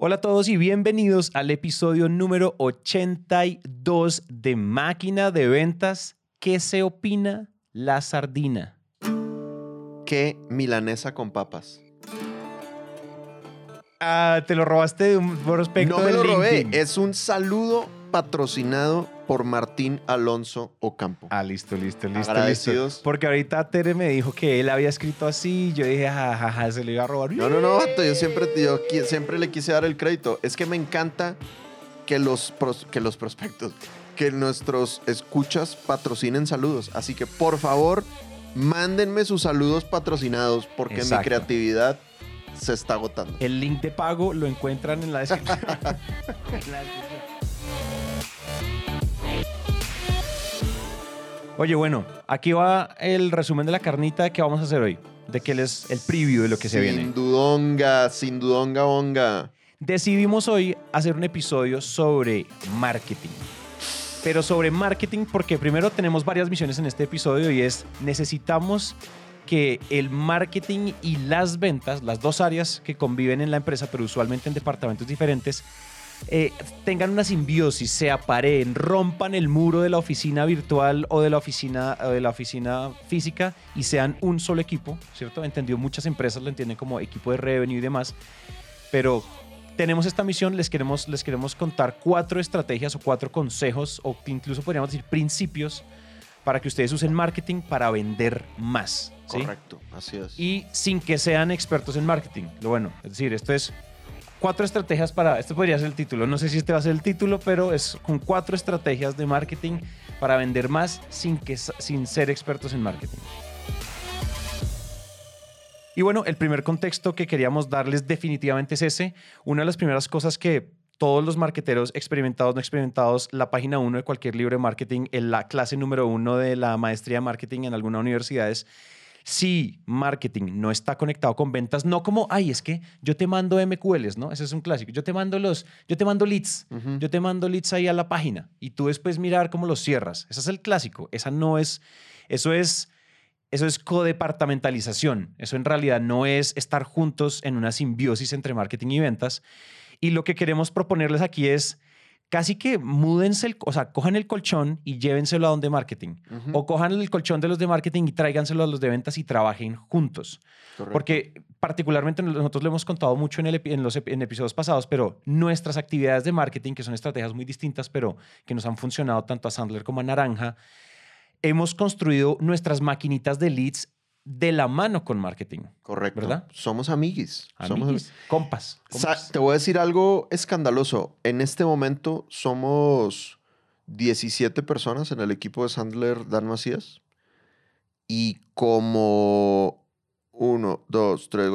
Hola a todos y bienvenidos al episodio número 82 de Máquina de Ventas. ¿Qué se opina la sardina? ¿Qué milanesa con papas? Ah, te lo robaste de un prospecto No me lo robé, LinkedIn. es un saludo patrocinado por Martín Alonso Ocampo. Ah, listo, listo, listo, listo. Agradecidos. Porque ahorita Tere me dijo que él había escrito así. Yo dije, jajaja, se le iba a robar. No, no, no, yo siempre, yo siempre le quise dar el crédito. Es que me encanta que los, pros- que los prospectos, que nuestros escuchas patrocinen saludos. Así que, por favor, mándenme sus saludos patrocinados porque mi creatividad se está agotando. El link de pago lo encuentran en la descripción. Oye, bueno, aquí va el resumen de la carnita qué vamos a hacer hoy. De que es el preview de lo que se sin viene. dudonga, sin dudonga, onga. Decidimos hoy hacer un episodio sobre marketing. Pero sobre marketing porque primero tenemos varias misiones en este episodio y es necesitamos que el marketing y las ventas, las dos áreas que conviven en la empresa, pero usualmente en departamentos diferentes, eh, tengan una simbiosis, se apareen, rompan el muro de la oficina virtual o de la oficina, o de la oficina física y sean un solo equipo, ¿cierto? Entendido, muchas empresas lo entienden como equipo de revenue y demás, pero tenemos esta misión, les queremos, les queremos contar cuatro estrategias o cuatro consejos o incluso podríamos decir principios para que ustedes usen marketing para vender más. ¿sí? Correcto, así es. y sin que sean expertos en marketing. Lo bueno, es decir, esto es cuatro estrategias para, esto podría ser el título, no sé si este va a ser el título, pero es con cuatro estrategias de marketing para vender más sin, que, sin ser expertos en marketing. Y bueno, el primer contexto que queríamos darles definitivamente es ese. Una de las primeras cosas que todos los marqueteros experimentados, no experimentados, la página 1 de cualquier libro de marketing, en la clase número uno de la maestría de marketing en alguna universidad es si marketing no está conectado con ventas, no como, ay, es que yo te mando MQLs, ¿no? Ese es un clásico. Yo te mando los, yo te mando leads, Ujú. yo te mando leads ahí a la página y tú después mirar cómo los cierras. Ese es el clásico. Esa no es, eso es, eso es codepartamentalización. Eso en realidad no es estar juntos en una simbiosis entre marketing y ventas. Y lo que queremos proponerles aquí es casi que múdense, el, o sea, cojan el colchón y llévenselo a donde marketing. O cojan el colchón de los de marketing y tráiganselo a los de ventas y trabajen juntos. Correcto. Porque particularmente nosotros lo hemos contado mucho en, el epi- en los en episodios pasados, pero nuestras actividades de marketing, que son estrategias muy distintas, pero que nos han funcionado tanto a Sandler como a Naranja, hemos construido nuestras maquinitas de leads de la mano con marketing. Correcto. ¿verdad? Somos amiguis. Somos Amiguis, compas. Sa- compas. te voy a decir algo escandaloso. En este momento somos 17 personas en el equipo de Sandler Dan Macías. Y como uno, dos, tres,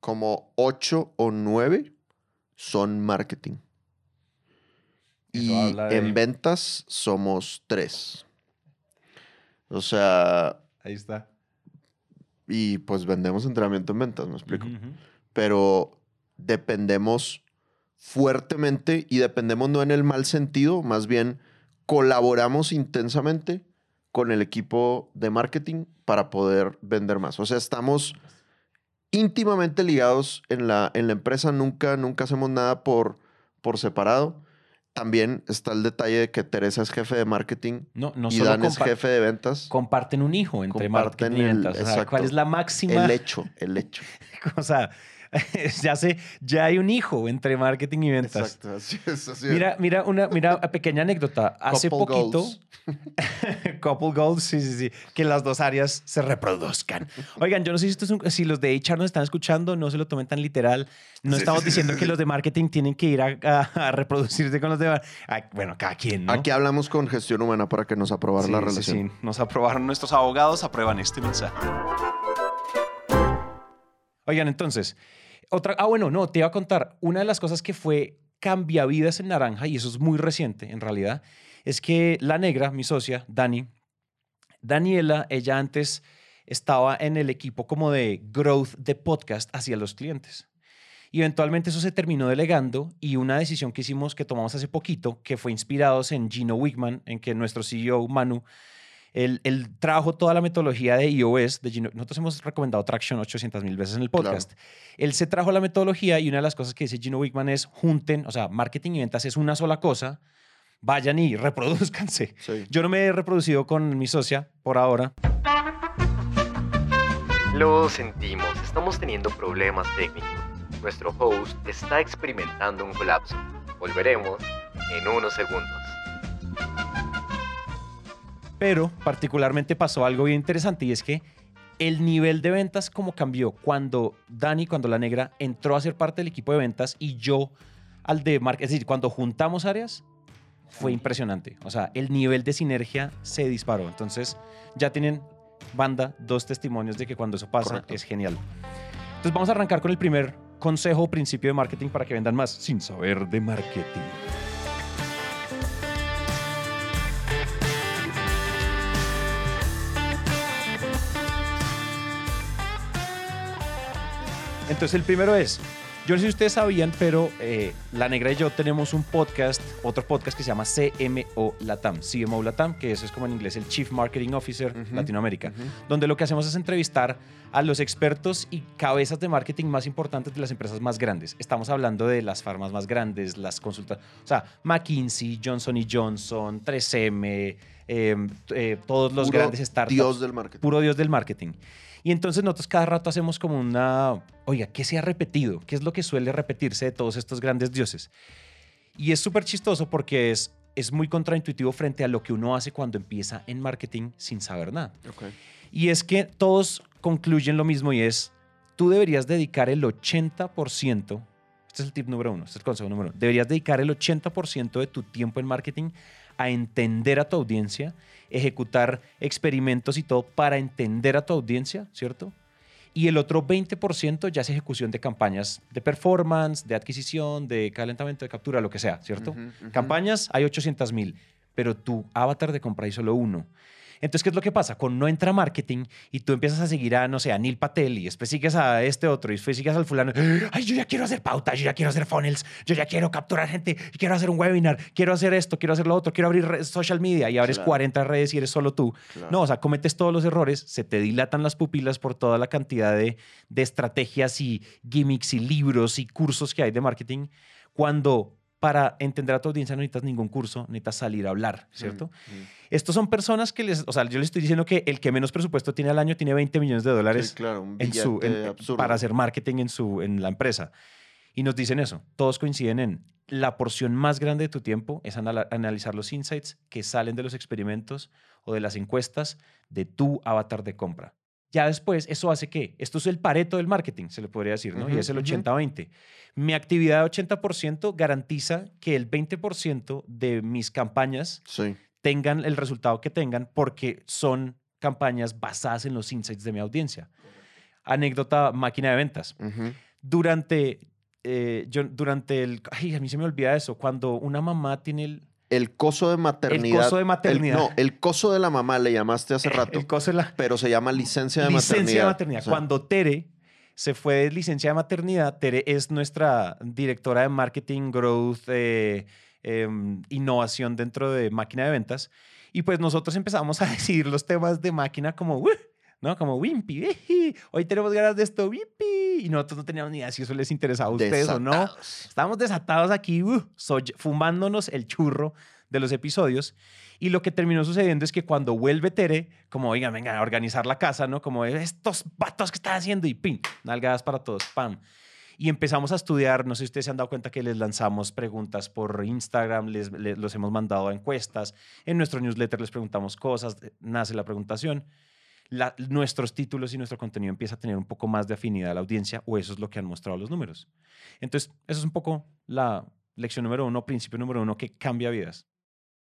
como ocho o nueve son marketing. Eso Y de- en ventas somos tres. O sea, Ahí está. Y pues vendemos entrenamiento en ventas, ¿me explico? Pero dependemos fuertemente y dependemos no en el mal sentido, más bien colaboramos intensamente con el equipo de marketing para poder vender más. O sea, estamos íntimamente ligados en la, en la empresa, nunca, nunca hacemos nada por, por separado. También está el detalle de que Teresa es jefe de marketing No, no y solo Dan es jefe de ventas. comparten un hijo entre Comparten marketing y el- ventas. O sea. ¿Cuál es la máxima? El hecho, el hecho. O sea, ya sé, ya hay un hijo entre marketing y ventas. Exacto, así es, así es. Mira, mira una mira, pequeña anécdota. Hace Couple poquito, goals. couple goals, sí, sí, sí, que las dos áreas se reproduzcan. Oigan, yo no sé si, esto es un- si los de HR nos están escuchando, no se lo tomen tan literal. No Sí, estamos sí, diciendo sí, que los de marketing tienen que ir a, a- a reproducirse con los de... bueno, cada quien, ¿no? Aquí hablamos con gestión humana para que nos aprobar Sí, la sí, relación. sí. Nos aprobaron nuestros abogados, aprueban este mensaje. Oigan, entonces, otra. Ah, bueno, no, te iba a contar. Una de las cosas que fue cambiavidas en Naranja, y eso es muy reciente en realidad, es que la negra, mi socia, Dani, Daniela, ella antes estaba en el equipo como de growth de podcast hacia los clientes. Y eventualmente eso se terminó delegando y una decisión que hicimos, que tomamos hace poquito, que fue inspirados en Gino Wigman, en que nuestro CEO Manu Él, él trajo toda la metodología de iOS. De Gino- nosotros hemos recomendado Traction 800 mil veces en el podcast. Él se trajo la metodología y una de las cosas que dice Gino Wickman es junten, o sea, marketing y ventas es una sola cosa. Vayan y reproduzcanse. Sí. Yo no me he reproducido con mi socia por ahora. Lo sentimos, estamos teniendo problemas técnicos. Nuestro host está experimentando un colapso. Volveremos en unos segundos. Pero particularmente pasó algo bien interesante y es que el nivel de ventas como cambió cuando Dani, cuando la negra entró a ser parte del equipo de ventas y yo al de marketing, es decir, cuando juntamos áreas, fue impresionante. O sea, el nivel de sinergia se disparó. Entonces, ya tienen banda, dos testimonios de que cuando eso pasa Correcto. es genial. Entonces, vamos a arrancar con el primer consejo o principio de marketing para que vendan más sin saber de marketing. Entonces el primero es, yo no sé si ustedes sabían, pero eh, La Negra y yo tenemos un podcast, otro podcast que se llama CMO Latam, CMO Latam, que eso es como en inglés el Chief Marketing Officer Ujú. Latinoamérica, donde lo que hacemos es entrevistar a los expertos y cabezas de marketing más importantes de las empresas más grandes. Estamos hablando de las farmas más grandes, las consultas, o sea, McKinsey, Johnson Johnson, 3M, eh, eh, todos los Puro grandes startups Dios del marketing. puro Dios del marketing. Y entonces nosotros cada rato hacemos como una, oiga, ¿qué se ha repetido? ¿Qué es lo que suele repetirse de todos estos grandes dioses? Y es súper chistoso porque es, es muy contraintuitivo frente a lo que uno hace cuando empieza en marketing sin saber nada. Y es que todos concluyen lo mismo y es, tú deberías dedicar el 80%, este es el tip número uno, este es el consejo número uno, deberías dedicar el 80% de tu tiempo en marketing a entender a tu audiencia, ejecutar experimentos y todo para entender a tu audiencia, ¿cierto? Y el otro 20% ya es ejecución de campañas de performance, de adquisición, de calentamiento, de captura, lo que sea, ¿cierto? Campañas hay 800 mil, pero tu avatar de compra hay solo uno. Entonces, ¿qué es lo que pasa? Cuando no entra marketing y tú empiezas a seguir a, no sé, a Neil Patel y después sigues a este otro y después sigues al fulano, ay, yo ya quiero hacer pautas, yo ya quiero hacer funnels, yo ya quiero capturar gente, quiero hacer un webinar, quiero hacer esto, quiero hacer lo otro, quiero abrir social media y abres Claro. 40 redes y eres solo tú. Claro. No, o sea, cometes todos los errores, se te dilatan las pupilas por toda la cantidad de, de estrategias y gimmicks y libros y cursos que hay de marketing, cuando para entender a tu audiencia no necesitas ningún curso, necesitas salir a hablar, ¿cierto? Mm, mm. Estos son personas que les, o sea, yo les estoy diciendo que el que menos presupuesto tiene al año tiene 20 millones de dólares Sí, claro, un en su, en- para hacer marketing en, su, en la empresa. Y nos dicen eso, todos coinciden en la porción más grande de tu tiempo es anala- analizar los insights que salen de los experimentos o de las encuestas de tu avatar de compra. Ya después, eso hace que, esto es el pareto del marketing, se le podría decir, ¿no? y Ujú, es el ujú. 80-20. Mi actividad de 80% garantiza que el 20% de mis campañas Sí. tengan el resultado que tengan porque son campañas basadas en los insights de mi audiencia. Anécdota máquina de ventas. Ujú. Durante, eh, yo, durante el... Ay, a mí se me olvida eso. Cuando una mamá tiene el, El coso de maternidad. coso de el- maternidad. no, el coso de la mamá le llamaste hace rato, el coso de la pero se llama licencia de licencia maternidad. de maternidad. O sea, Cuando Tere se fue de licencia de maternidad, Tere es nuestra directora de marketing, growth, eh, em, innovación dentro de máquina de ventas. Y pues nosotros empezamos a decidir los temas de máquina como, ¿no? Como Wimpy, "Eji, hoy tenemos ganas de esto, Wimpy. Y nosotros no teníamos ni idea si eso les interesaba a ustedes o no. Estábamos desatados aquí, uh, fumándonos el churro de los episodios. Y lo que terminó sucediendo es que cuando vuelve Tere, como, oigan, venga, a organizar la casa, ¿no? Como estos vatos que están haciendo y pin, nalgadas para todos, pam. Y empezamos a estudiar, no sé si ustedes se han dado cuenta que les lanzamos preguntas por Instagram, les, les- los hemos mandado a encuestas, en nuestro newsletter les preguntamos cosas, eh, nace la preguntación. La- nuestros títulos y nuestro contenido empieza a tener un poco más de afinidad a la audiencia, o eso es lo que han mostrado los números. Entonces, eso es un poco la lección número uno, principio número uno que cambia vidas.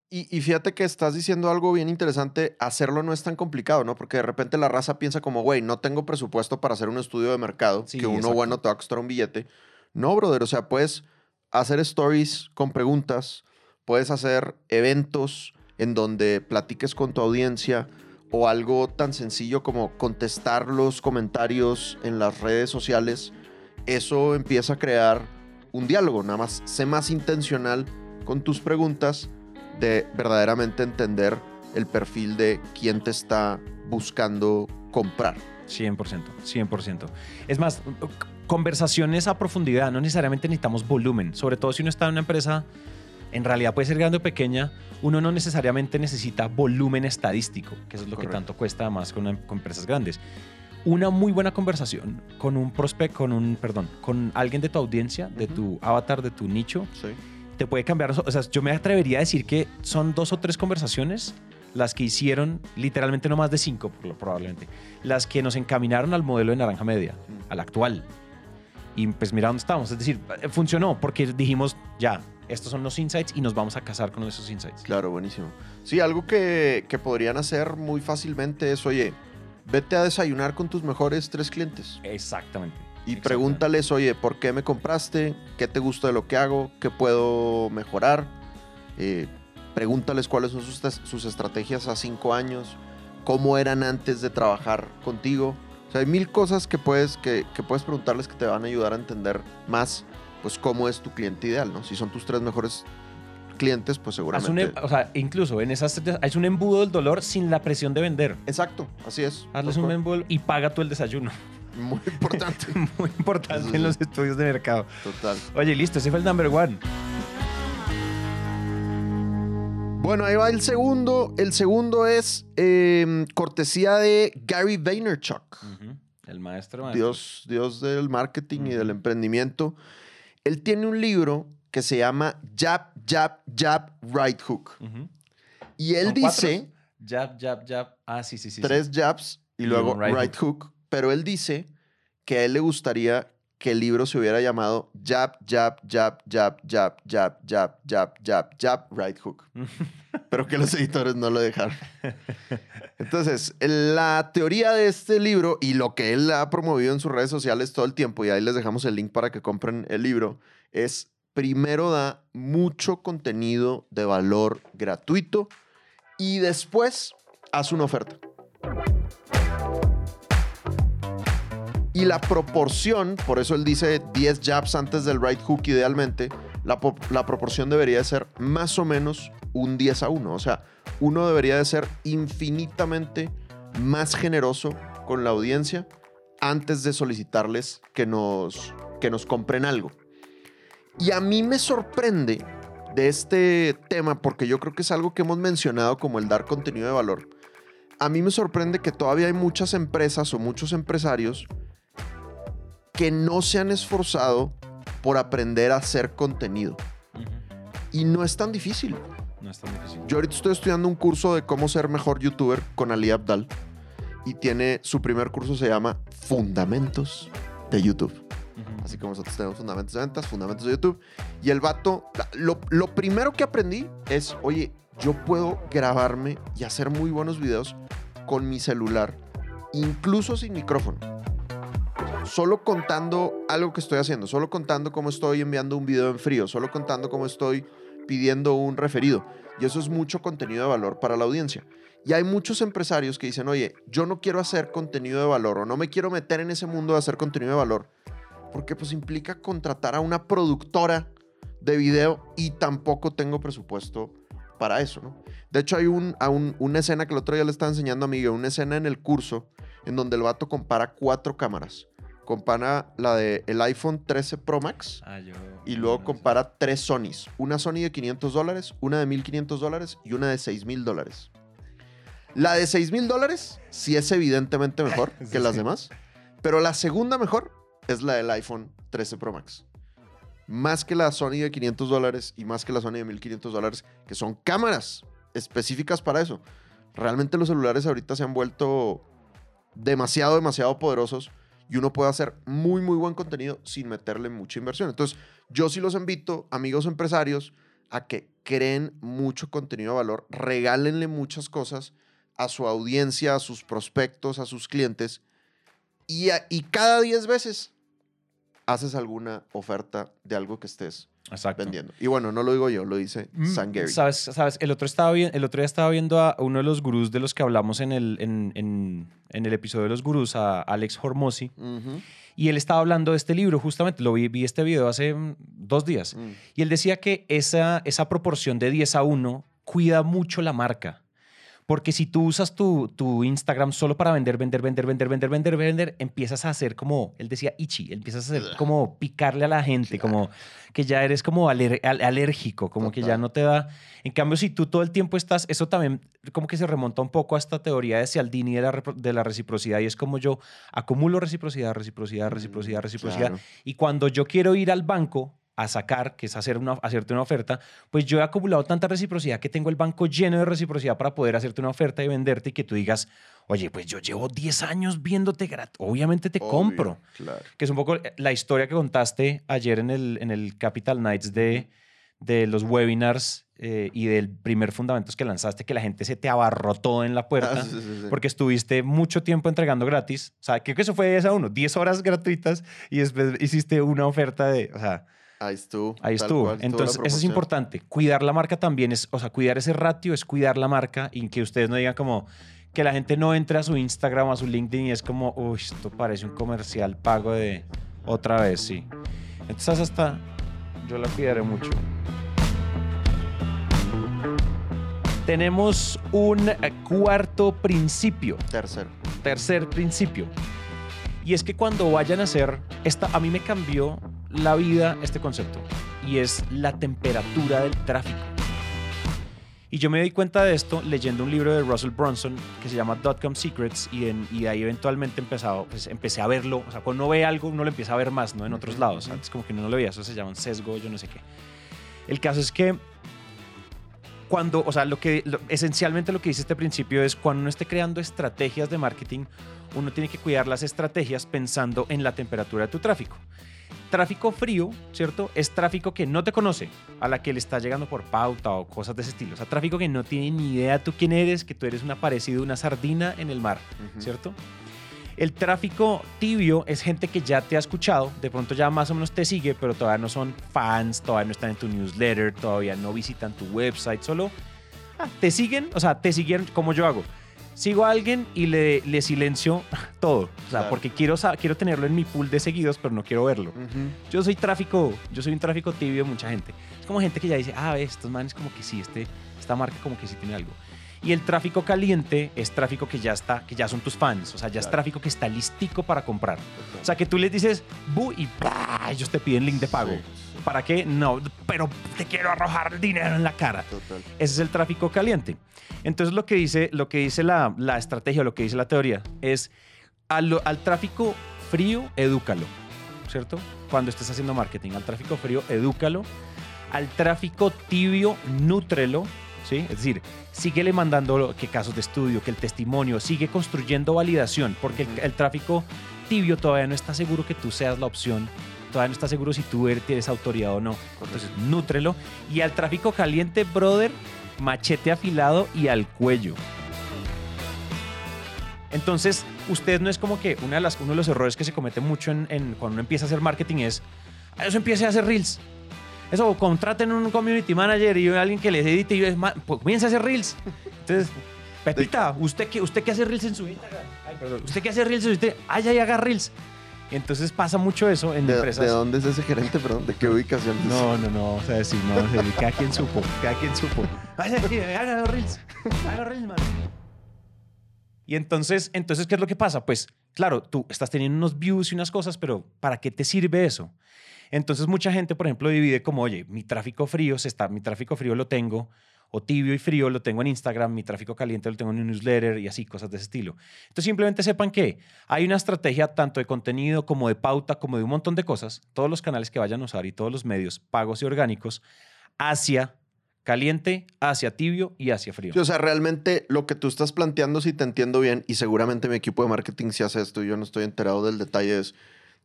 Y, y fíjate que estás diciendo algo bien interesante. Hacerlo no es tan complicado, ¿no? Porque de repente la raza piensa como, güey, no tengo presupuesto para hacer un estudio de mercado, Sí, que uno exacto. bueno te va a costar un billete. No, brother. O sea, puedes hacer stories con preguntas, puedes hacer eventos en donde platiques con tu audiencia o algo tan sencillo como contestar los comentarios en las redes sociales. Eso empieza a crear un diálogo. Nada más sé más intencional con tus preguntas de verdaderamente entender el perfil de quién te está buscando comprar. 100%, 100%. Es más, conversaciones a profundidad, no necesariamente necesitamos volumen, sobre todo si uno está en una empresa, en realidad puede ser grande o pequeña, uno no necesariamente necesita volumen estadístico, que eso es lo Correcto. que tanto cuesta además con, empresas grandes. Una muy buena conversación con un prospect, con un, perdón, con alguien de tu audiencia, de tu avatar, de tu nicho, Sí. te puede cambiar. O sea, yo me atrevería a decir que son dos o tres conversaciones las que hicieron, literalmente no más de cinco, probablemente, las que nos encaminaron al modelo de naranja media, al actual. Y pues mira dónde estamos. Es decir, eh, funcionó porque dijimos, ya, estos son los insights y nos vamos a casar con esos insights. Claro, buenísimo. Sí, algo que, que podrían hacer muy fácilmente es, oye, vete a desayunar con tus mejores tres clientes Exactamente. y Exactamente. pregúntales, oye, ¿por qué me compraste? ¿Qué te gusta de lo que hago? ¿Qué puedo mejorar? Eh, pregúntales cuáles son sus, sus estrategias a cinco años, cómo eran antes de trabajar contigo. O sea, hay mil cosas que puedes, que, que puedes preguntarles que te van a ayudar a entender más, pues, cómo es tu cliente ideal, ¿no? Si son tus tres mejores clientes, pues Haz un, seguramente... em- o sea, incluso en esas es un embudo del dolor sin la presión de vender. Exacto, así es. Hazles un embudo y paga tú el desayuno. Muy importante. Muy importante en los estudios de mercado. Total. Oye, listo, ese fue el number one. Bueno, ahí va el segundo. El segundo es eh, cortesía de Gary Vaynerchuk. El maestro, maestro. Dios, Dios del marketing y del emprendimiento. Él tiene un libro que se llama Jab, Jab, Jab, Right Hook. Y él ¿Son dice Jab, jab, jab. Ah, sí, sí, sí. sí. tres jabs y Y luego right right, hook. Pero él dice que a él le gustaría que el libro se hubiera llamado Jab, Jab, Jab, Jab, Jab, Jab, Jab, Jab, Jab, Jab, Right Hook. Pero que los editores no lo dejaron. Entonces, la teoría de este libro y lo que él ha promovido en sus redes sociales todo el tiempo, y ahí les dejamos el link para que compren el libro, es primero da mucho contenido de valor gratuito y después haz una oferta. Y la proporción, por eso él dice 10 jabs antes del right hook idealmente, la, po- la proporción debería de ser más o menos un 10 a 1. O sea, uno debería de ser infinitamente más generoso con la audiencia antes de solicitarles que nos, que nos compren algo. Y a mí me sorprende de este tema, porque yo creo que es algo que hemos mencionado como el dar contenido de valor. A mí me sorprende que todavía hay muchas empresas o muchos empresarios que no se han esforzado por aprender a hacer contenido. Y no es tan difícil. No es tan difícil. Yo ahorita estoy estudiando un curso de cómo ser mejor youtuber con Ali Abdal. Y tiene su primer curso se llama Fundamentos de YouTube. Así como nosotros tenemos fundamentos de ventas, fundamentos de YouTube. Y el vato, lo, lo primero que aprendí es, oye, yo puedo grabarme y hacer muy buenos videos con mi celular, incluso sin micrófono. Solo contando algo que estoy haciendo, solo contando cómo estoy enviando un video en frío, solo contando cómo estoy pidiendo un referido. Y eso es mucho contenido de valor para la audiencia. Y hay muchos empresarios que dicen, oye, yo no quiero hacer contenido de valor o no me quiero meter en ese mundo de hacer contenido de valor porque pues implica contratar a una productora de video y tampoco tengo presupuesto para eso. De hecho, hay un- una escena que el otro día le estaba enseñando a Miguel, una escena en el curso en donde el vato compara cuatro cámaras. Compara la del el iPhone 13 Pro Max Ah, yo- y luego no sé. compara tres Sonys. Una Sony de 500 dólares, una de 1500 dólares y una de 6000 dólares. La de 6000 dólares sí es evidentemente mejor Sí, que las sí. demás, pero la segunda mejor es la del iPhone 13 Pro Max. Más que la Sony de 500 dólares y más que la Sony de 1500 dólares, que son cámaras específicas para eso. Realmente los celulares ahorita se han vuelto demasiado, demasiado poderosos y uno puede hacer muy, muy buen contenido sin meterle mucha inversión. Entonces, yo sí los invito, amigos empresarios, a que creen mucho contenido de valor, regálenle muchas cosas a su audiencia, a sus prospectos, a sus clientes, y, a- y cada 10 veces haces alguna oferta de algo que estés Exacto. vendiendo. Y bueno, no lo digo yo, lo dice Mm, San Gary. ¿Sabes? ¿Sabes? El, otro estaba vi- el otro día estaba viendo a uno de los gurús de los que hablamos en el, en, en- en el episodio de los gurús, a Alex Hormozzi, Ujú. y él estaba hablando de este libro, justamente, lo vi, vi este video hace mm, dos días, Mm. y él decía que esa, esa proporción de 10 a 1 cuida mucho la marca. Porque si tú usas tu, tu Instagram solo para vender, vender, vender, vender, vender, vender, vender, empiezas a hacer como, él decía, ichi, empiezas a hacer como picarle a la gente, como que ya eres como aler- al- alérgico, como que ya no te da. En cambio, si tú todo el tiempo estás, eso también como que se remonta un poco a esta teoría de Cialdini de la, repro- de la reciprocidad y es como yo acumulo reciprocidad, reciprocidad, reciprocidad, Mm, reciprocidad. claro. Y cuando yo quiero ir al banco a sacar, que es hacer una, hacerte una oferta, pues yo he acumulado tanta reciprocidad que tengo el banco lleno de reciprocidad para poder hacerte una oferta y venderte y que tú digas, oye, pues yo llevo 10 años viéndote gratis, obviamente te Obvio, compro. Claro. Que es un poco la historia que contaste ayer en el, en el Capital Nights de, de los webinars eh, y del primer Fundamentos que lanzaste, que la gente se te abarrotó en la puerta Ah, sí, sí, sí. porque estuviste mucho tiempo entregando gratis. O sea, creo que eso fue 10 a 1, 10 horas gratuitas y después hiciste una oferta de, o sea, Ahí estuvo. ahí estuvo. cual, Entonces, eso es importante. Cuidar la marca también es, o sea, cuidar ese ratio es cuidar la marca y que ustedes no digan como que la gente no entre a su Instagram, a su LinkedIn y es como, uy, esto parece un comercial pago de otra vez, sí. Entonces, hasta yo la cuidaré mucho. Tenemos un cuarto principio Tercero. tercer principio. Y es que cuando vayan a hacer, esta, a mí me cambió la vida este concepto. Y es la temperatura del tráfico. Y yo me di cuenta de esto leyendo un libro de Russell Brunson que se llama Dotcom Secrets y, en- y de ahí eventualmente empezado, pues, empecé a verlo. O sea, cuando uno ve algo, uno lo empieza a ver más, ¿no? En otros lados. Antes como que uno no lo veía, eso se llama un sesgo, yo no sé qué. El caso es que cuando, o sea, lo que lo- esencialmente lo que dice este principio es cuando uno esté creando estrategias de marketing, uno tiene que cuidar las estrategias pensando en la temperatura de tu tráfico. Tráfico frío, ¿cierto? Es tráfico que no te conoce, a la que le está llegando por pauta o cosas de ese estilo. O sea, tráfico que no tiene ni idea tú quién eres, que tú eres un aparecido, una sardina en el mar. ¿cierto? El tráfico tibio es gente que ya te ha escuchado, de pronto ya más o menos te sigue, pero todavía no son fans, todavía no están en tu newsletter, todavía no visitan tu website, solo ah, te siguen, o sea, te siguen como yo hago. Sigo a alguien y le, le silencio todo, o sea, Claro. porque quiero, quiero tenerlo en mi pool de seguidos, pero no quiero verlo. Yo soy tráfico, yo soy un tráfico tibio de mucha gente. Es como gente que ya dice, ah, estos manes como que sí, este, esta marca como que sí tiene algo. Y el tráfico caliente es tráfico que ya está, que ya son tus fans, o sea, ya es tráfico que está listico para comprar. O sea, que tú les dices, bu, y ¡plá! ellos te piden link de pago. Sí, ¿Para qué? No, pero te quiero arrojar dinero en la cara. total. Ese es el tráfico caliente. Entonces lo que dice, lo que dice la, la estrategia, lo que dice la teoría, es al, al tráfico frío, edúcalo, ¿cierto? Cuando estés haciendo marketing, al tráfico frío, edúcalo. Al tráfico tibio, nútrelo, ¿sí? Es decir, síguele mandando que casos de estudio, que el testimonio, sigue construyendo validación, porque el tráfico tibio todavía no está seguro que tú seas la opción, todavía no está seguro si tú eres, tienes autoridad o no. Entonces, nútrelo. Y al tráfico caliente, brother, machete afilado y al cuello. Entonces, usted no es como que una de las, uno de los errores que se comete mucho en, en- cuando uno empieza a hacer marketing es, "Ah, eso empiece a hacer reels. Eso, contraten un community manager y alguien que les edite y es, "Ma- pues, comience a hacer reels. Entonces, Pepita, ¿usted qué, ¿usted qué hace reels en su Instagram? Ay, perdón. ¿Usted qué hace reels en su Instagram? Ay, ay, haga reels. Entonces pasa mucho eso en ¿De, empresas. de dónde es ese gerente, perdón? ¿De qué ubicación? No, no, no, o sea, sí, no, o sea, cada quien supo, cada quien supo. Haga los reels, haga reels, man. Y entonces, entonces, ¿qué es lo que pasa? Pues, claro, tú estás teniendo unos views y unas cosas, pero ¿para qué te sirve eso? Entonces, mucha gente, por ejemplo, divide como, oye, mi tráfico frío, se está, mi tráfico frío lo tengo, o tibio y frío lo tengo en Instagram, mi tráfico caliente lo tengo en un newsletter y así, cosas de ese estilo. Entonces, simplemente sepan que hay una estrategia tanto de contenido como de pauta, como de un montón de cosas, todos los canales que vayan a usar y todos los medios pagos y orgánicos, hacia caliente, hacia tibio y hacia frío. O sea, realmente lo que tú estás planteando, si te entiendo bien, y seguramente mi equipo de marketing sí hace esto, y yo no estoy enterado del detalle, es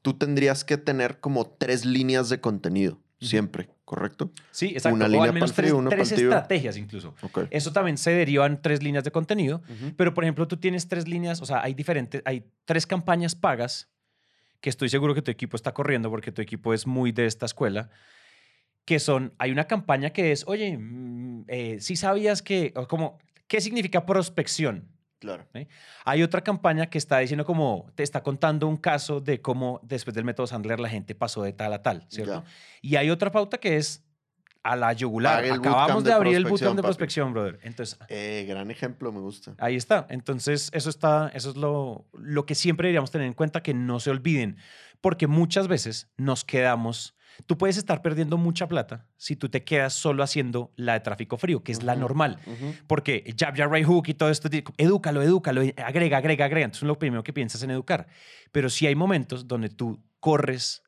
tú tendrías que tener como tres líneas de contenido, siempre, ¿correcto? Sí, exacto. Una o línea al menos frío, tres, estrategias incluso. Ok. Eso también se deriva en tres líneas de contenido. Pero, por ejemplo, tú tienes tres líneas, o sea, hay diferentes, hay tres campañas pagas que estoy seguro que tu equipo está corriendo porque tu equipo es muy de esta escuela, que son, hay una campaña que es, oye, mm, eh, si sabías que, o como, ¿qué significa prospección? Claro. Hay otra campaña que está diciendo como, te está contando un caso de cómo después del método Sandler la gente pasó de tal a tal, ¿cierto? Ya. Y hay otra pauta que es a la yugular. Acabamos de, de abrir el bootcamp de prospección, brother. Entonces, Eh, gran ejemplo, me gusta. Ahí está. Entonces, eso está, eso es lo, lo que siempre deberíamos tener en cuenta, que no se olviden, porque muchas veces nos quedamos. Tú puedes estar perdiendo mucha plata si tú te quedas solo haciendo la de tráfico frío, que es la normal. Porque jab, jab, right hook y todo esto, edúcalo, edúcalo, agrega, agrega, agrega. Entonces, lo primero que piensas en educar. Pero sí hay momentos donde tú corres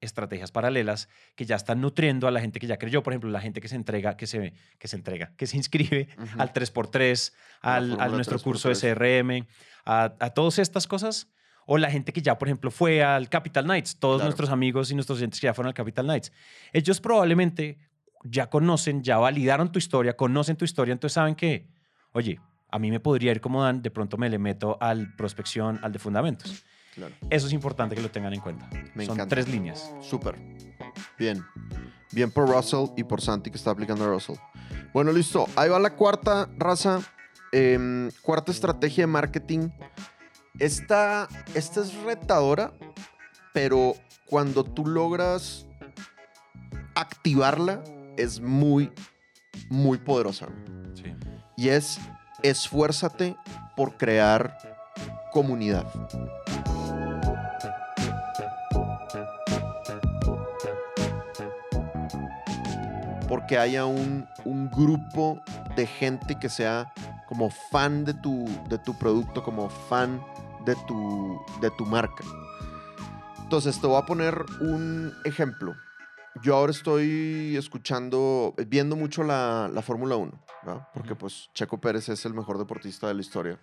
estrategias paralelas que ya están nutriendo a la gente que ya creyó. Por ejemplo, la gente que se entrega, que se, que se entrega, que se inscribe al 3x3, A la al, nuestro 3x3. curso de CRM, a, a todas estas cosas. O la gente que ya, por ejemplo, fue al Capital Nights, todos Claro. nuestros amigos y nuestros oyentes que ya fueron al Capital Nights. Ellos probablemente ya conocen, ya validaron tu historia, conocen tu historia, entonces saben que, oye, a mí me podría ir como Dan, de pronto me le meto al prospección, al de fundamentos. Claro. Eso es importante que lo tengan en cuenta. Me Son encanta. tres líneas. Súper. Bien. Bien por Russell y por Santi que está aplicando a Russell. Bueno, listo. Ahí va la cuarta raza. Em, cuarta estrategia de marketing. Esta, esta es retadora, pero cuando tú logras activarla, es muy, muy poderosa. Sí. Y es esfuérzate por crear comunidad. Porque haya un, un grupo de gente que sea como fan de tu, de tu producto, como fan de tu, de tu marca. Entonces, te voy a poner un ejemplo. Yo ahora estoy escuchando, viendo mucho la, la Fórmula 1, ¿verdad? Porque pues Checo Pérez es el mejor deportista de la historia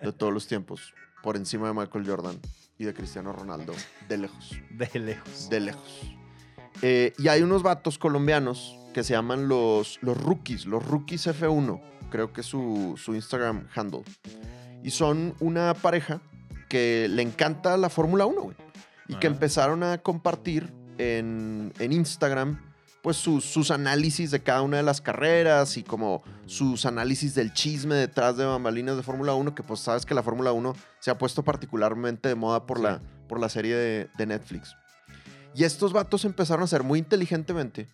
de todos los tiempos, por encima de Michael Jordan y de Cristiano Ronaldo, de lejos, De lejos. de lejos. Eh, y hay unos vatos colombianos que se llaman los, los rookies, los rookies F1, creo que es su, su Instagram handle. Y son una pareja que le encanta la Fórmula 1, güey. Y que Ajá. empezaron a compartir en, en Instagram pues sus, sus análisis de cada una de las carreras y como sus análisis del chisme detrás de bambalinas de Fórmula 1, que pues sabes que la Fórmula 1 se ha puesto particularmente de moda por, Sí. la, por la serie de, de Netflix. Y estos vatos empezaron a hacer muy inteligentemente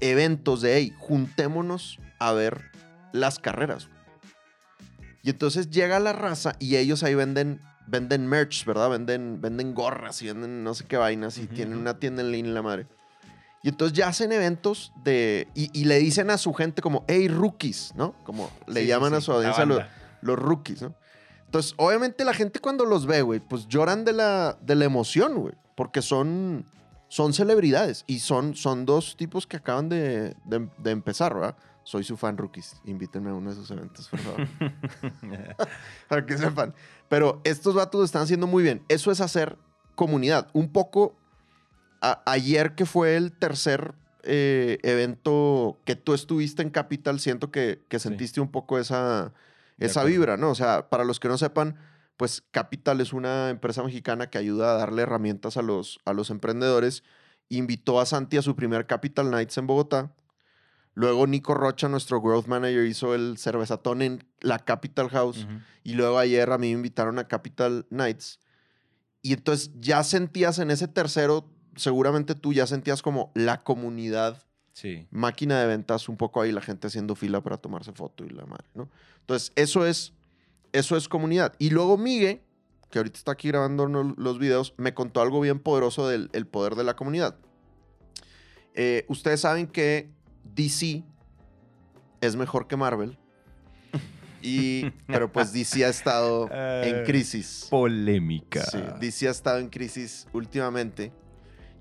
eventos de, hey, juntémonos a ver las carreras. Y entonces llega la raza y ellos ahí venden, venden merch, ¿verdad? Venden, venden gorras y venden no sé qué vainas y tienen una tienda en línea la madre. Y entonces ya hacen eventos de... Y, y le dicen a su gente como, hey, rookies, ¿no? Como le Sí, sí, llaman a su audiencia los, rookies, ¿no? Entonces, obviamente la gente cuando los ve, güey, pues lloran de la, de la emoción, güey. Porque son, son celebridades. Y son, son dos tipos que acaban de, de- de empezar, ¿verdad? Soy su fan, rookies. Invítenme a uno de sus eventos, por favor. para que sepan. Pero estos vatos lo están haciendo muy bien. Eso es hacer comunidad. Un poco a- ayer que fue el tercer eh, evento que tú estuviste en Capital, siento que, que Sí. sentiste un poco esa, esa vibra, ¿no? O sea, para los que no sepan, pues Capital es una empresa mexicana que ayuda a darle herramientas a los, a los emprendedores. Invitó a Santi a su primer Capital Nights en Bogotá. Luego Nico Rocha, nuestro growth manager, hizo el cervezatón en la Capital House. Y luego ayer a mí me invitaron a Capital Nights. Y entonces ya sentías en ese tercero, seguramente tú ya sentías como la comunidad, Sí. máquina de ventas, un poco ahí la gente haciendo fila para tomarse foto y la madre, ¿no? Entonces eso es, eso es comunidad. Y luego Migue, que ahorita está aquí grabando los videos, me contó algo bien poderoso del el poder de la comunidad. Eh, ustedes saben que DC es mejor que Marvel. Y, pero pues DC ha estado en Eh, crisis. Polémica. Sí, DC ha estado en crisis últimamente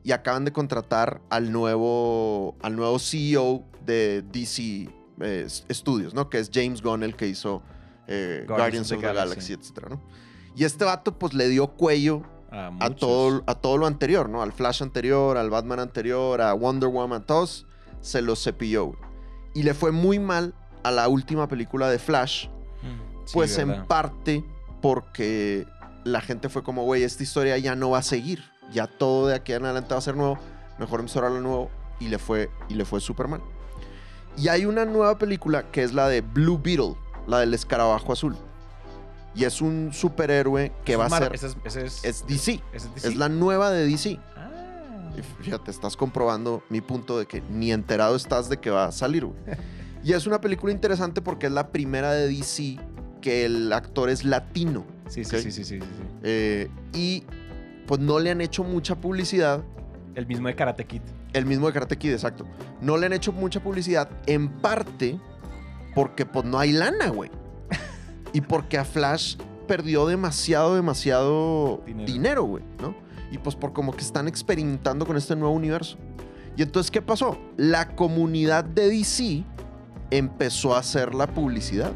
y acaban de contratar al nuevo, al nuevo CEO de DC eh, Studios, ¿no? Que es James Gunn, el que hizo eh, Guardians, of the Galaxy, etc. ¿no? Y este vato pues le dio cuello A, todo, a todo lo anterior, ¿no? Al Flash anterior, al Batman anterior, a Wonder Woman, todos se los cepilló. Y le fue muy mal a la última película de Flash, Mm, sí, pues en parte porque la gente fue como, güey, esta historia ya no va a seguir. Ya todo de aquí en adelante va a ser nuevo. Mejor empezar a lo nuevo. Y le fue, y le fue súper mal. Y hay una nueva película que es la de Blue Beetle, la del escarabajo azul. Y es un superhéroe que va a Mar- ser... ese es, ese es, Es DC. ese es DC. Es la nueva de DC. Y fíjate, estás comprobando mi punto de que ni enterado estás de que va a salir, güey. Y es una película interesante porque es la primera de DC que el actor es latino. Sí, sí, sí, sí, sí, sí, sí. Eh, y pues no le han hecho mucha publicidad. El mismo de Karate Kid. El mismo de Karate Kid, exacto. No le han hecho mucha publicidad, en parte porque pues no hay lana, güey. y porque a Flash perdió demasiado, demasiado dinero, güey, ¿no? Y pues por como que están experimentando con este nuevo universo. Y entonces, ¿qué pasó? La comunidad de DC empezó a hacer la publicidad.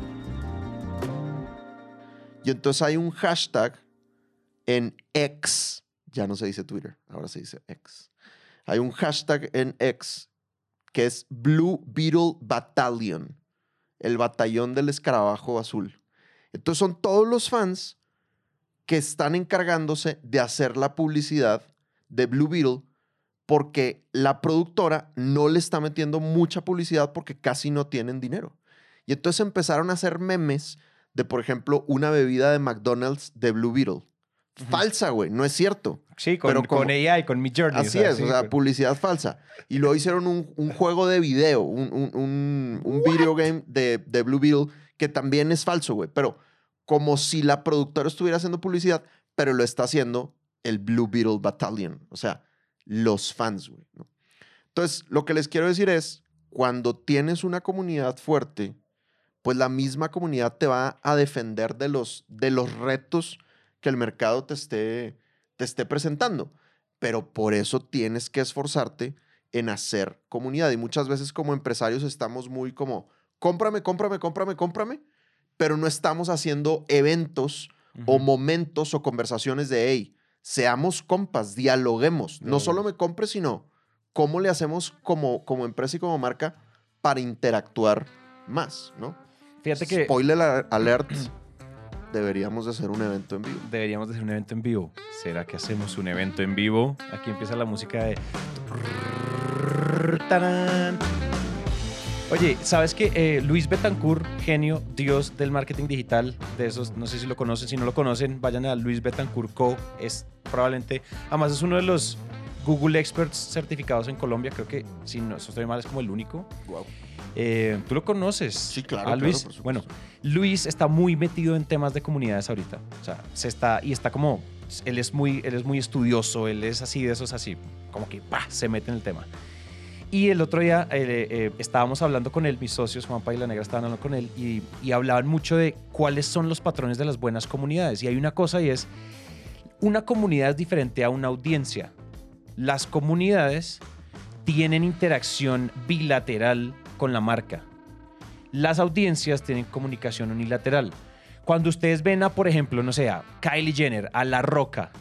Y entonces hay un hashtag en X, ya no se dice Twitter, ahora se dice X. Hay un hashtag en X que es Blue Beetle Battalion, el batallón del escarabajo azul. Entonces son todos los fans que están encargándose de hacer la publicidad de Blue Beetle porque la productora no le está metiendo mucha publicidad porque casi no tienen dinero. Y entonces empezaron a hacer memes de, por ejemplo, una bebida de McDonald's de Blue Beetle. Falsa, güey, no es cierto. Sí, con, Pero como- con AI, con Mid Journey. Así es, sí, o sea, con- publicidad falsa. Y luego hicieron un, un juego de video, un, un, un, un video game de, de Blue Beetle que también es falso, güey. Pero como si la productora estuviera haciendo publicidad, pero lo está haciendo el Blue Beetle Battalion. O sea, los fans, güey. Entonces, lo que les quiero decir es, cuando tienes una comunidad fuerte, pues la misma comunidad te va a defender de los, de los retos que el mercado te esté, te esté presentando. Pero por eso tienes que esforzarte en hacer comunidad. Y muchas veces como empresarios estamos muy como, cómprame, cómprame, cómprame, cómprame, pero no estamos haciendo eventos o Ujú. momentos o conversaciones de, hey, seamos compas, dialoguemos. No solo me compres, sino cómo le hacemos como, como empresa y como marca para interactuar más, ¿no? Fíjate que Spoiler alert, deberíamos de hacer un evento en vivo. deberíamos de hacer un evento en vivo. ¿Será que hacemos un evento en vivo? Aquí empieza la música de... ¡Tarán! Oye, ¿sabes que eh, Luis Betancourt, genio, dios del marketing digital, de esos, no sé si lo conocen, si no lo conocen, vayan a Luis Betancourt Co. Es probablemente, además es uno de los Google Experts certificados en Colombia, creo que, si no estoy mal, es como el único. Eh, ¿Tú lo conoces? Sí, claro, A claro, Luis. por supuesto. bueno, Luis está muy metido en temas de comunidades ahorita. O sea, se está y está como él es muy él es muy estudioso, él es así de esos así, como que ¡pah! se mete en el tema. Y el otro día eh, eh, estábamos hablando con él, mis socios, Juanpa y La Negra, estaban hablando con él y, y hablaban mucho de cuáles son los patrones de las buenas comunidades. Y hay una cosa y es, una comunidad es diferente a una audiencia. Las comunidades tienen interacción bilateral con la marca. Las audiencias tienen comunicación unilateral. Cuando ustedes ven a, por ejemplo, no sé, a Kylie Jenner, a La Roca,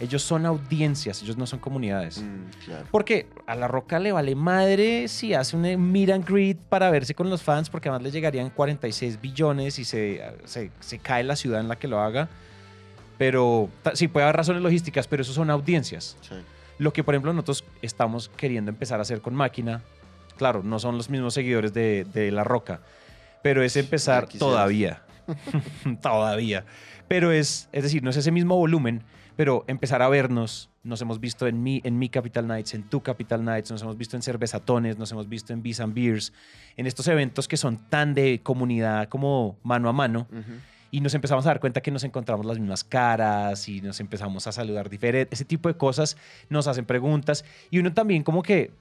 ellos son audiencias, ellos no son comunidades. Mm, claro. Porque a La Roca le vale madre si hace un meet and greet para verse con los fans, porque además le llegarían 46 billones y se, se, se cae la ciudad en la que lo haga. Pero sí, puede haber razones logísticas, pero eso son audiencias. Sí. Lo que, por ejemplo, nosotros estamos queriendo empezar a hacer con máquina, claro, no son los mismos seguidores de, de La Roca, pero es empezar todavía. todavía. Pero es, es decir, no es ese mismo volumen, pero empezar a vernos. Nos hemos visto en mi, en mi Capital Nights, en tu Capital Nights, nos hemos visto en Cervezatones, nos hemos visto en Beers and Beers, en estos eventos que son tan de comunidad como mano a mano y nos empezamos a dar cuenta que nos encontramos las mismas caras y nos empezamos a saludar diferente. Ese tipo de cosas nos hacen preguntas y uno también como que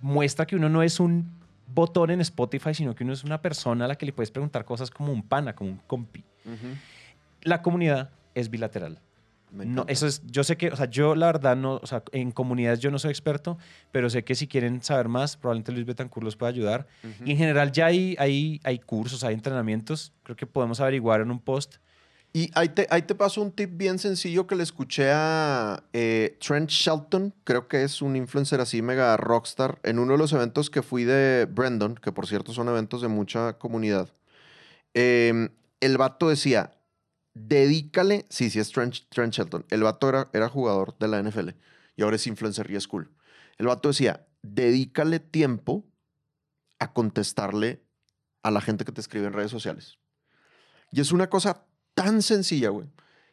muestra que uno no es un botón en Spotify, sino que uno es una persona a la que le puedes preguntar cosas como un pana, como un compi. La comunidad es bilateral. No, eso es, yo sé que, o sea, yo la verdad no, o sea, en comunidades yo no soy experto, pero sé que si quieren saber más, probablemente Luis Betancourt los puede ayudar. Y en general ya hay, hay, hay cursos, hay entrenamientos, creo que podemos averiguar en un post. Y ahí te, ahí te paso un tip bien sencillo que le escuché a eh, Trent Shelton, creo que es un influencer así mega rockstar, en uno de los eventos que fui de Brandon, que por cierto son eventos de mucha comunidad. Eh, el vato decía, dedícale, sí, sí es Trent, Trent Shelton, el vato era, era jugador de la NFL y ahora es influencer y es cool. El vato decía, dedícale tiempo a contestarle a la gente que te escribe en redes sociales. Y es una cosa tan sencilla, güey.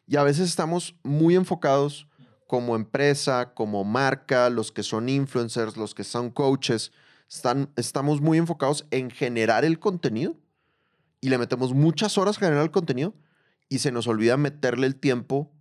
Y a veces estamos muy enfocados como empresa, como marca, los que son influencers, los que son coaches, están, estamos muy enfocados en generar el contenido y le metemos muchas horas a generar el contenido y se nos olvida meterle el tiempo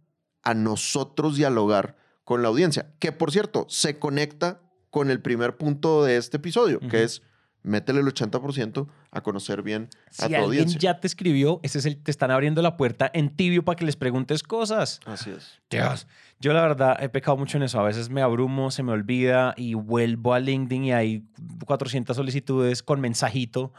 a nosotros dialogar con la audiencia, que por cierto se conecta con el primer punto de este episodio, que es métele el 80% a conocer bien a Si tu alguien audiencia. ya te escribió, ese es el, te están abriendo la puerta en tibio para que les preguntes cosas. Así es. Dios, yo la verdad he pecado mucho en eso. A veces me abrumo, se me olvida y vuelvo a LinkedIn y hay 400 solicitudes con mensajito.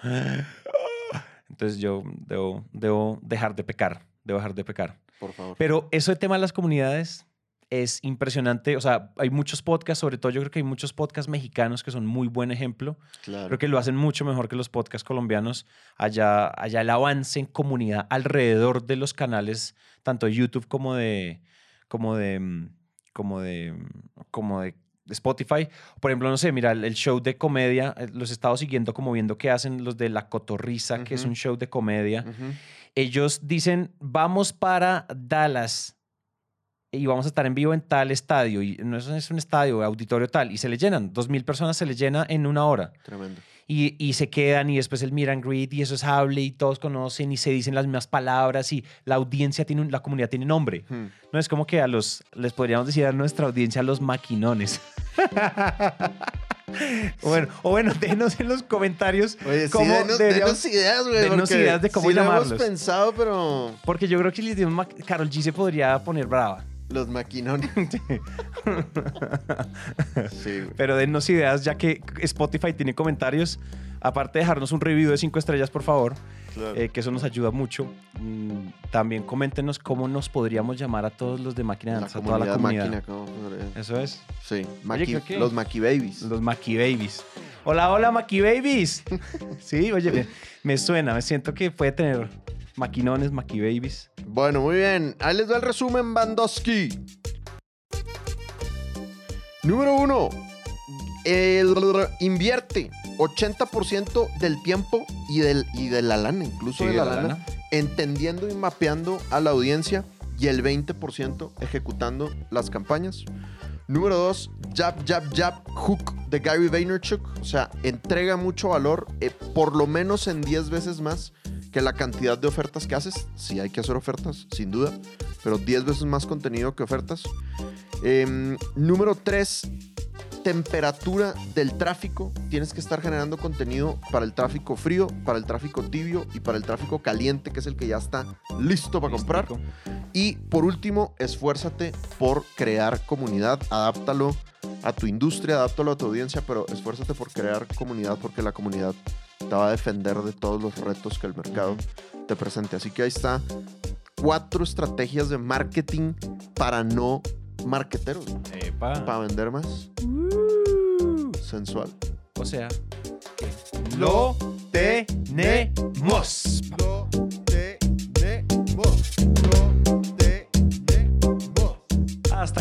Entonces yo debo, debo dejar de pecar, debo dejar de pecar. Por favor. Pero eso de tema de las comunidades es impresionante. O sea, hay muchos podcasts, sobre todo yo creo que hay muchos podcasts mexicanos que son muy buen ejemplo. claro. Creo que lo hacen mucho mejor que los podcasts colombianos. Allá, allá el avance en comunidad alrededor de los canales, tanto de YouTube como de, como de, mm, como de, mm, como de Spotify. Por ejemplo, no sé, mira, el show de comedia, eh, los he estado siguiendo como viendo qué hacen los de La Cotorrisa, que es un show de comedia. Ellos dicen, vamos para Dallas y vamos a estar en vivo en tal estadio. Y no es- un estadio, auditorio tal. Y se le llenan. Dos mil personas se les llena en una hora Tremendo. y, y se quedan y después el meet and greet y eso es hable y todos conocen y se dicen las mismas palabras y la audiencia tiene, un- la comunidad tiene nombre. Hmm. No es como que a los, les podríamos decir a nuestra audiencia los maquinones. bueno, o bueno, déjenos en los comentarios Oye, sí, cómo denos, deberíamos- denos ideas, güey. denos ideas de cómo sí lo llamarlos. hemos pensado, pero Porque yo creo que les Carol G se podría poner brava. Los maquinones. sí. Pero denos ideas ya que Spotify tiene comentarios. Aparte de dejarnos un review de cinco estrellas, por favor. Claro. eh, que eso nos ayuda mucho. Mm, También coméntenos cómo nos podríamos llamar a todos los de máquina de danza, a toda la comunidad máquina. Eso es. Sí, que- los Maki Babies. Los Maki Babies. Hola, hola, Maki Babies. Sí, oye, me, me suena, me siento que puede tener maquinones, Maki Babies. Bueno, muy bien. Ahí les va el resumen, Bandowski. Número uno. El invierte 80% del tiempo y, del, y de la lana, incluso de la, lana, entendiendo y mapeando a la audiencia y el 20% ejecutando las campañas. Número dos, Jab, Jab, Jab, Hook de Gary Vaynerchuk. O sea, entrega mucho valor, eh, por lo menos en 10 veces más que la cantidad de ofertas que haces. Sí hay que hacer ofertas, sin duda, pero 10 veces más contenido que ofertas. Em, número 3, temperatura del tráfico. Tienes que estar generando contenido para el tráfico frío, para el tráfico tibio y para el tráfico caliente, que es el que ya está listo para comprar. Y por último, esfuérzate por crear comunidad, adáptalo a tu industria, adáptalo a tu audiencia, pero esfuérzate por crear comunidad porque la comunidad te va a defender de todos los retos que el mercado te presente. Así que ahí está cuatro estrategias de marketing para no marqueteros, Epa. para vender más sensual. O sea, lo tenemos. Lo